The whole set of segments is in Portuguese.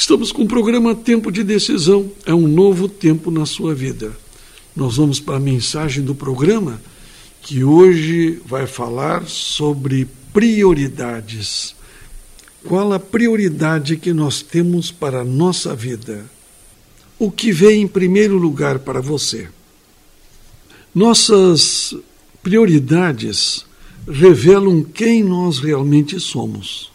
Estamos com o programa Tempo de Decisão. É um novo tempo na sua vida. Nós vamos para a mensagem do programa que hoje vai falar sobre prioridades. Qual a prioridade que nós temos para a nossa vida? O que vem em primeiro lugar para você? Nossas prioridades revelam quem nós realmente somos.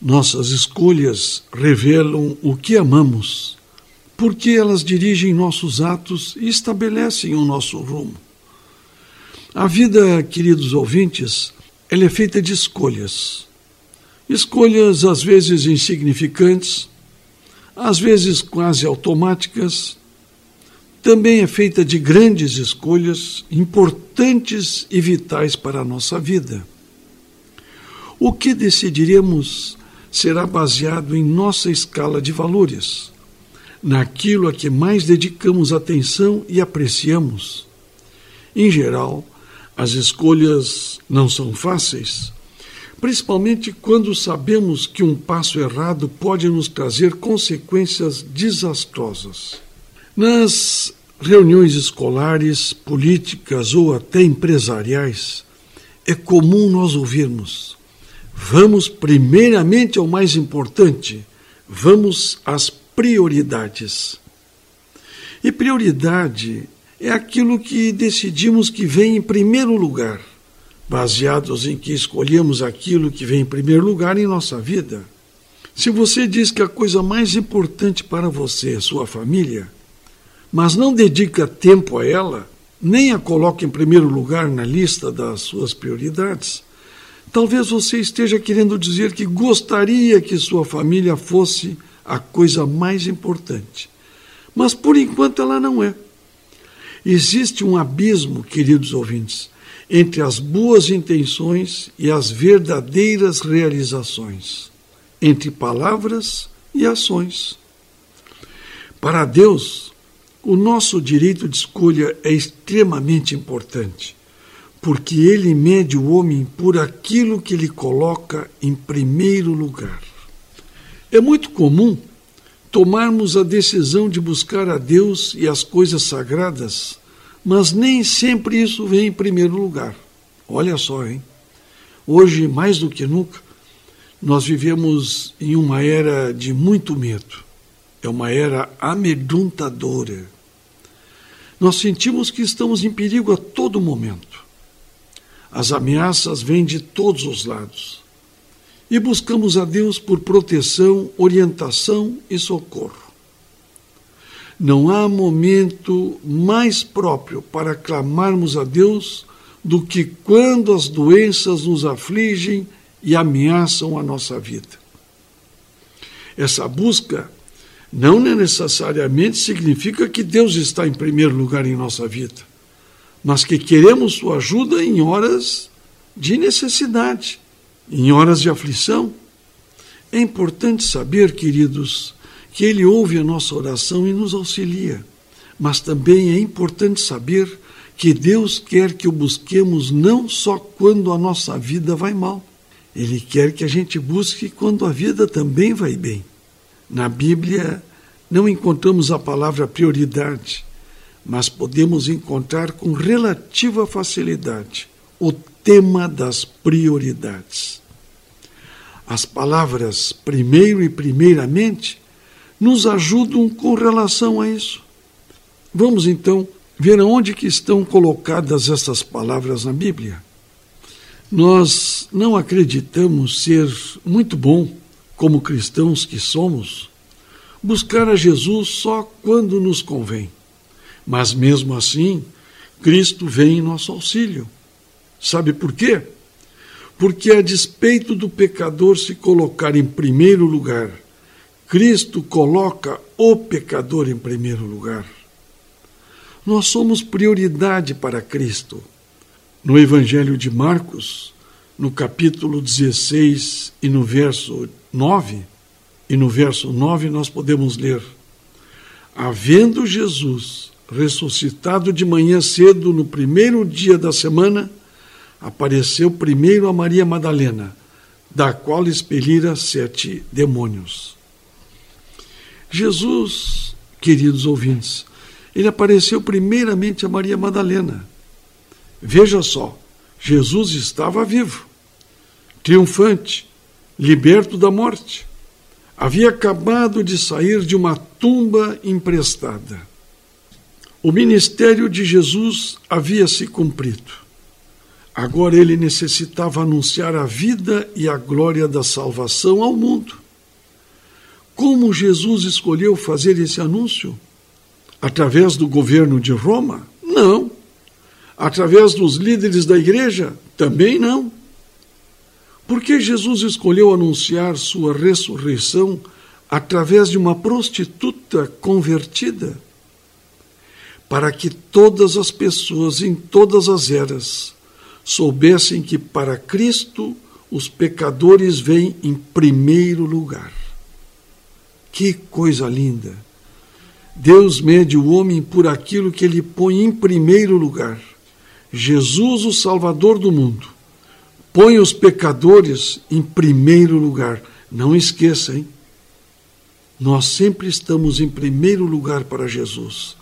Nossas escolhas revelam o que amamos, porque elas dirigem nossos atos e estabelecem o nosso rumo. A vida, queridos ouvintes, ela é feita de escolhas. Escolhas às vezes insignificantes, às vezes quase automáticas. Também é feita de grandes escolhas, importantes e vitais para a nossa vida. O que decidiremos será baseado em nossa escala de valores, naquilo a que mais dedicamos atenção e apreciamos. Em geral, as escolhas não são fáceis, principalmente quando sabemos que um passo errado pode nos trazer consequências desastrosas. Nas reuniões escolares, políticas ou até empresariais, é comum nós ouvirmos Vamos primeiramente ao mais importante, vamos às prioridades. E prioridade é aquilo que decidimos que vem em primeiro lugar, baseados em que escolhemos aquilo que vem em primeiro lugar em nossa vida. Se você diz que a coisa mais importante para você é sua família, mas não dedica tempo a ela, nem a coloca em primeiro lugar na lista das suas prioridades, Talvez você esteja querendo dizer que gostaria que sua família fosse a coisa mais importante. Mas por enquanto ela não é. Existe um abismo, queridos ouvintes, entre as boas intenções e as verdadeiras realizações, entre palavras e ações. Para Deus, o nosso direito de escolha é extremamente importante porque ele mede o homem por aquilo que ele coloca em primeiro lugar. É muito comum tomarmos a decisão de buscar a Deus e as coisas sagradas, mas nem sempre isso vem em primeiro lugar. Olha só, hein? Hoje, mais do que nunca, nós vivemos em uma era de muito medo. É uma era amedrontadora. Nós sentimos que estamos em perigo a todo momento. As ameaças vêm de todos os lados. E buscamos a Deus por proteção, orientação e socorro. Não há momento mais próprio para clamarmos a Deus do que quando as doenças nos afligem e ameaçam a nossa vida. Essa busca não necessariamente significa que Deus está em primeiro lugar em nossa vida mas que queremos sua ajuda em horas de necessidade, em horas de aflição. É importante saber, queridos, que Ele ouve a nossa oração e nos auxilia, mas também é importante saber que Deus quer que o busquemos não só quando a nossa vida vai mal, Ele quer que a gente busque quando a vida também vai bem. Na Bíblia não encontramos a palavra prioridade, mas podemos encontrar com relativa facilidade o tema das prioridades. As palavras primeiro e primeiramente nos ajudam com relação a isso. Vamos então ver aonde que estão colocadas essas palavras na Bíblia. Nós não acreditamos ser muito bom, como cristãos que somos, buscar a Jesus só quando nos convém. Mas mesmo assim, Cristo vem em nosso auxílio. Sabe por quê? Porque, a despeito do pecador se colocar em primeiro lugar, Cristo coloca o pecador em primeiro lugar. Nós somos prioridade para Cristo. No Evangelho de Marcos, no capítulo 16 e no verso 9, e no verso 9 nós podemos ler: Havendo Jesus ressuscitado de manhã cedo, no primeiro dia da semana, apareceu primeiro a Maria Madalena, da qual expelira sete demônios. Jesus, queridos ouvintes, ele apareceu primeiramente a Maria Madalena. Veja só, Jesus estava vivo, triunfante, liberto da morte. Havia acabado de sair de uma tumba emprestada. O ministério de Jesus havia se cumprido. Agora ele necessitava anunciar a vida e a glória da salvação ao mundo. Como Jesus escolheu fazer esse anúncio? Através do governo de Roma? Não. Através dos líderes da igreja? Também não. Por que Jesus escolheu anunciar sua ressurreição através de uma prostituta convertida? Para que todas as pessoas em todas as eras soubessem que para Cristo os pecadores vêm em primeiro lugar. Que coisa linda! Deus mede o homem por aquilo que ele põe em primeiro lugar. Jesus, o Salvador do mundo, põe os pecadores em primeiro lugar. Não esqueça, hein? Nós sempre estamos em primeiro lugar para Jesus.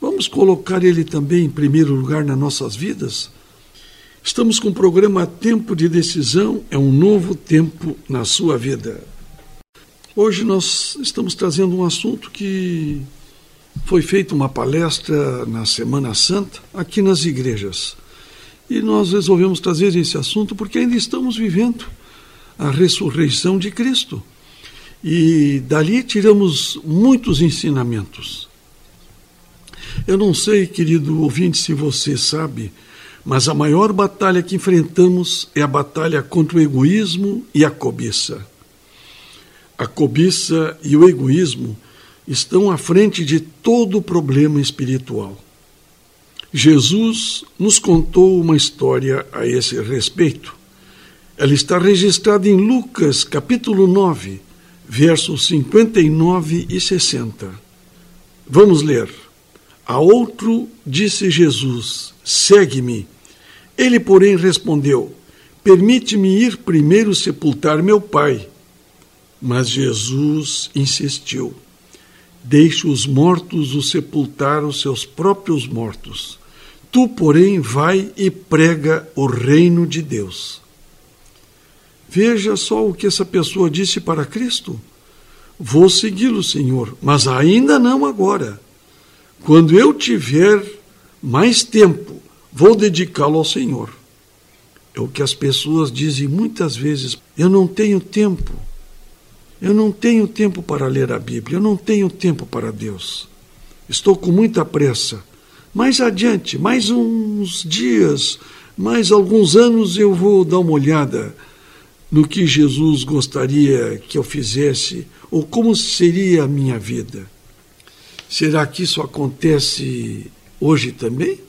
Vamos colocar ele também em primeiro lugar nas nossas vidas? Estamos com o programa Tempo de Decisão, é um novo tempo na sua vida. Hoje nós estamos trazendo um assunto que foi feita uma palestra na Semana Santa aqui nas igrejas. E nós resolvemos trazer esse assunto porque ainda estamos vivendo a ressurreição de Cristo. E dali tiramos muitos ensinamentos. Eu não sei, querido ouvinte, se você sabe, mas a maior batalha que enfrentamos é a batalha contra o egoísmo e a cobiça. A cobiça e o egoísmo estão à frente de todo o problema espiritual. Jesus nos contou uma história a esse respeito. Ela está registrada em Lucas, capítulo 9, versos 59 e 60. Vamos ler. A outro disse Jesus: Segue-me. Ele, porém, respondeu: Permite-me ir primeiro sepultar meu pai. Mas Jesus insistiu: Deixe os mortos o sepultar os seus próprios mortos. Tu, porém, vai e prega o reino de Deus. Veja só o que essa pessoa disse para Cristo. Vou segui-lo, Senhor, mas ainda não agora. Quando eu tiver mais tempo, vou dedicá-lo ao Senhor. É o que as pessoas dizem muitas vezes: eu não tenho tempo. Eu não tenho tempo para ler a Bíblia, eu não tenho tempo para Deus. Estou com muita pressa. Mais adiante, mais uns dias, mais alguns anos, eu vou dar uma olhada no que Jesus gostaria que eu fizesse ou como seria a minha vida. Será que isso acontece hoje também?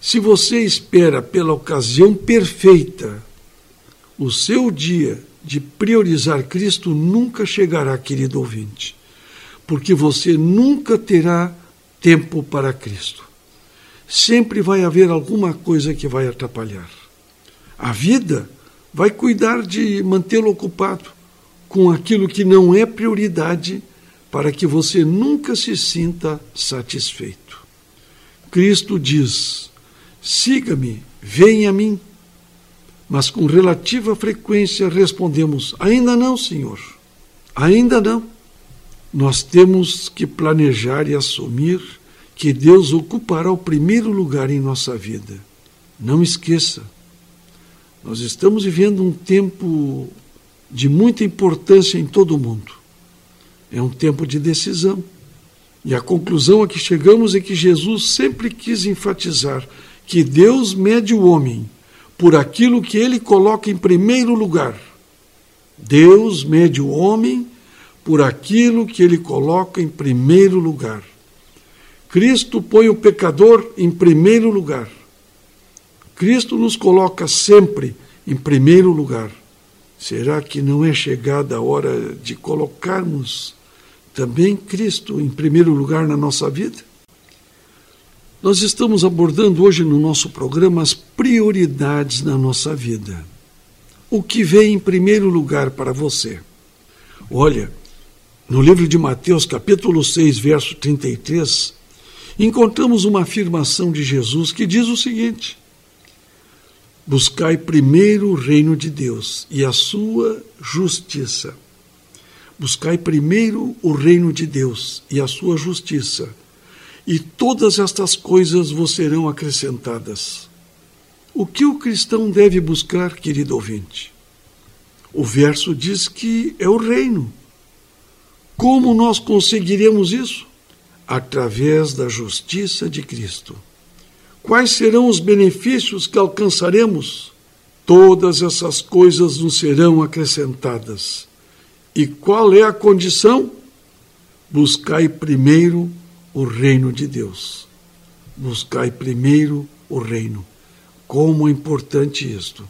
Se você espera pela ocasião perfeita o seu dia de priorizar Cristo nunca chegará, querido ouvinte, porque você nunca terá tempo para Cristo. Sempre vai haver alguma coisa que vai atrapalhar. A vida vai cuidar de mantê-lo ocupado com aquilo que não é prioridade para que você nunca se sinta satisfeito. Cristo diz: siga-me, venha a mim. Mas com relativa frequência respondemos: ainda não, Senhor, ainda não. Nós temos que planejar e assumir que Deus ocupará o primeiro lugar em nossa vida. Não esqueça, nós estamos vivendo um tempo de muita importância em todo o mundo. É um tempo de decisão. E a conclusão a que chegamos é que Jesus sempre quis enfatizar que Deus mede o homem por aquilo que ele coloca em primeiro lugar. Deus mede o homem por aquilo que ele coloca em primeiro lugar. Cristo põe o pecador em primeiro lugar. Cristo nos coloca sempre em primeiro lugar. Será que não é chegada a hora de colocarmos também Cristo em primeiro lugar na nossa vida? Nós estamos abordando hoje no nosso programa as prioridades na nossa vida. O que vem em primeiro lugar para você? Olha, no livro de Mateus, capítulo 6, verso 33, encontramos uma afirmação de Jesus que diz o seguinte: Buscai primeiro o reino de Deus e a sua justiça. Buscai primeiro o reino de Deus e a sua justiça, e todas estas coisas vos serão acrescentadas. O que o cristão deve buscar, querido ouvinte? O verso diz que é o reino. Como nós conseguiremos isso? Através da justiça de Cristo. Quais serão os benefícios que alcançaremos? Todas essas coisas nos serão acrescentadas. E qual é a condição? Buscai primeiro o reino de Deus. Buscai primeiro o reino. Como é importante isto.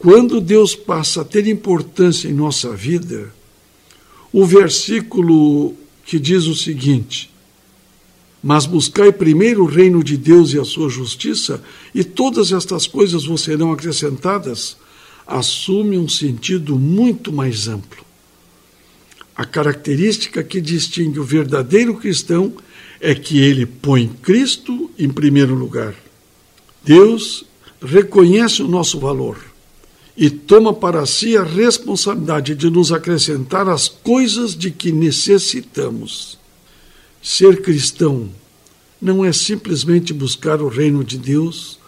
Quando Deus passa a ter importância em nossa vida, o versículo que diz o seguinte: Mas buscai primeiro o reino de Deus e a sua justiça, e todas estas coisas vos serão acrescentadas, assume um sentido muito mais amplo. A característica que distingue o verdadeiro cristão é que ele põe Cristo em primeiro lugar. Deus reconhece o nosso valor e toma para si a responsabilidade de nos acrescentar as coisas de que necessitamos. Ser cristão não é simplesmente buscar o reino de Deus,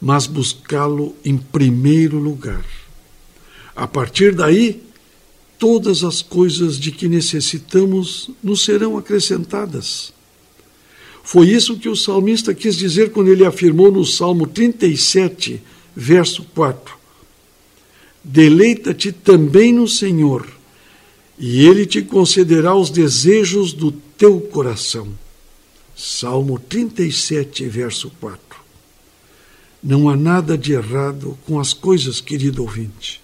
mas buscá-lo em primeiro lugar. A partir daí, todas as coisas de que necessitamos nos serão acrescentadas. Foi isso que o salmista quis dizer quando ele afirmou no Salmo 37, verso 4: Deleita-te também no Senhor, e ele te concederá os desejos do teu coração. Salmo 37, verso 4. Não há nada de errado com as coisas, querido ouvinte,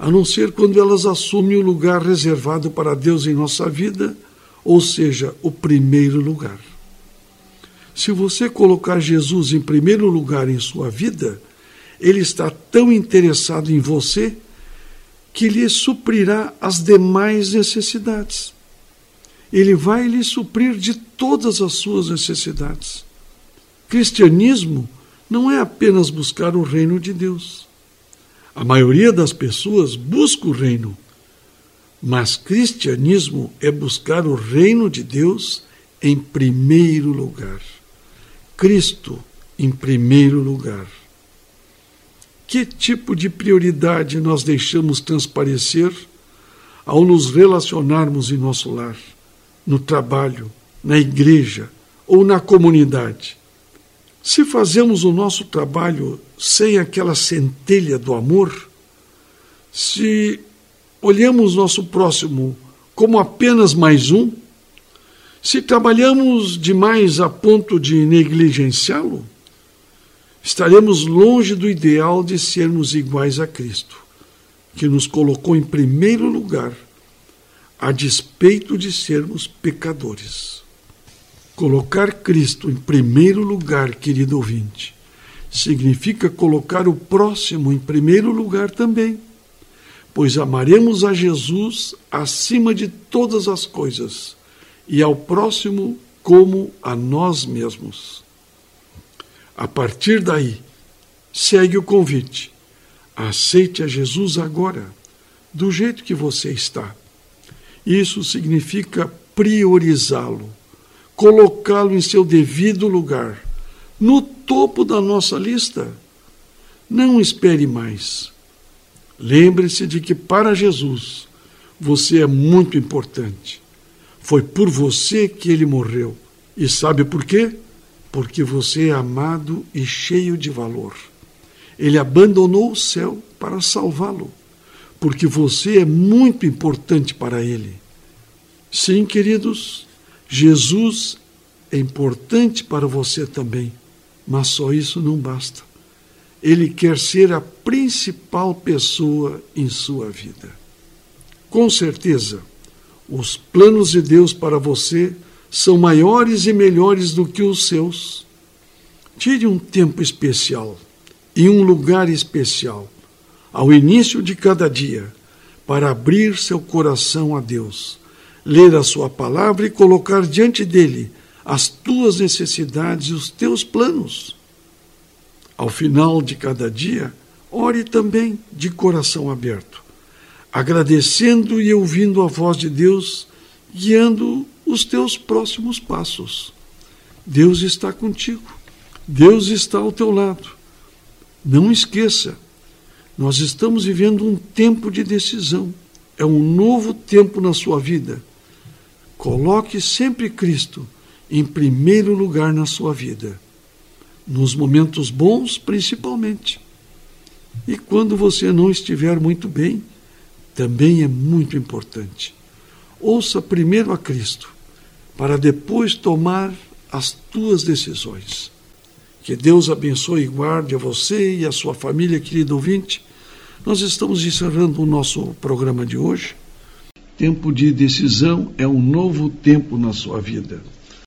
a não ser quando elas assumem o lugar reservado para Deus em nossa vida, ou seja, o primeiro lugar. Se você colocar Jesus em primeiro lugar em sua vida, ele está tão interessado em você que lhe suprirá as demais necessidades. Ele vai lhe suprir de todas as suas necessidades. Cristianismo não é apenas buscar o reino de Deus. A maioria das pessoas busca o reino, mas cristianismo é buscar o reino de Deus em primeiro lugar. Cristo em primeiro lugar. Que tipo de prioridade nós deixamos transparecer ao nos relacionarmos em nosso lar, no trabalho, na igreja ou na comunidade? Se fazemos o nosso trabalho sem aquela centelha do amor, se olhamos nosso próximo como apenas mais um, se trabalhamos demais a ponto de negligenciá-lo, estaremos longe do ideal de sermos iguais a Cristo, que nos colocou em primeiro lugar, a despeito de sermos pecadores. Colocar Cristo em primeiro lugar, querido ouvinte, significa colocar o próximo em primeiro lugar também, pois amaremos a Jesus acima de todas as coisas e ao próximo como a nós mesmos. A partir daí, segue o convite. Aceite a Jesus agora, do jeito que você está. Isso significa priorizá-lo, colocá-lo em seu devido lugar, no topo da nossa lista. Não espere mais. Lembre-se de que para Jesus você é muito importante. Foi por você que ele morreu. E sabe por quê? porque você é amado e cheio de valor. Ele abandonou o céu para salvá-lo, porque você é muito importante para ele. Sim, queridos, Jesus é importante para você também, mas só isso não basta. Ele quer ser a principal pessoa em sua vida. Com certeza, os planos de Deus para você são maiores e melhores do que os seus. Tire um tempo especial e um lugar especial, ao início de cada dia, para abrir seu coração a Deus, ler a Sua palavra e colocar diante dele as tuas necessidades e os teus planos. Ao final de cada dia, ore também de coração aberto, agradecendo e ouvindo a voz de Deus, guiando os teus próximos passos. Deus está contigo, Deus está ao teu lado. Não esqueça, nós estamos vivendo um tempo de decisão, é um novo tempo na sua vida. Coloque sempre Cristo em primeiro lugar na sua vida nos momentos bons, principalmente. E quando você não estiver muito bem, também é muito importante. Ouça primeiro a Cristo, para depois tomar as tuas decisões. Que Deus abençoe e guarde a você e a sua família, querido ouvinte. Nós estamos encerrando o nosso programa de hoje. Tempo de decisão é um novo tempo na sua vida.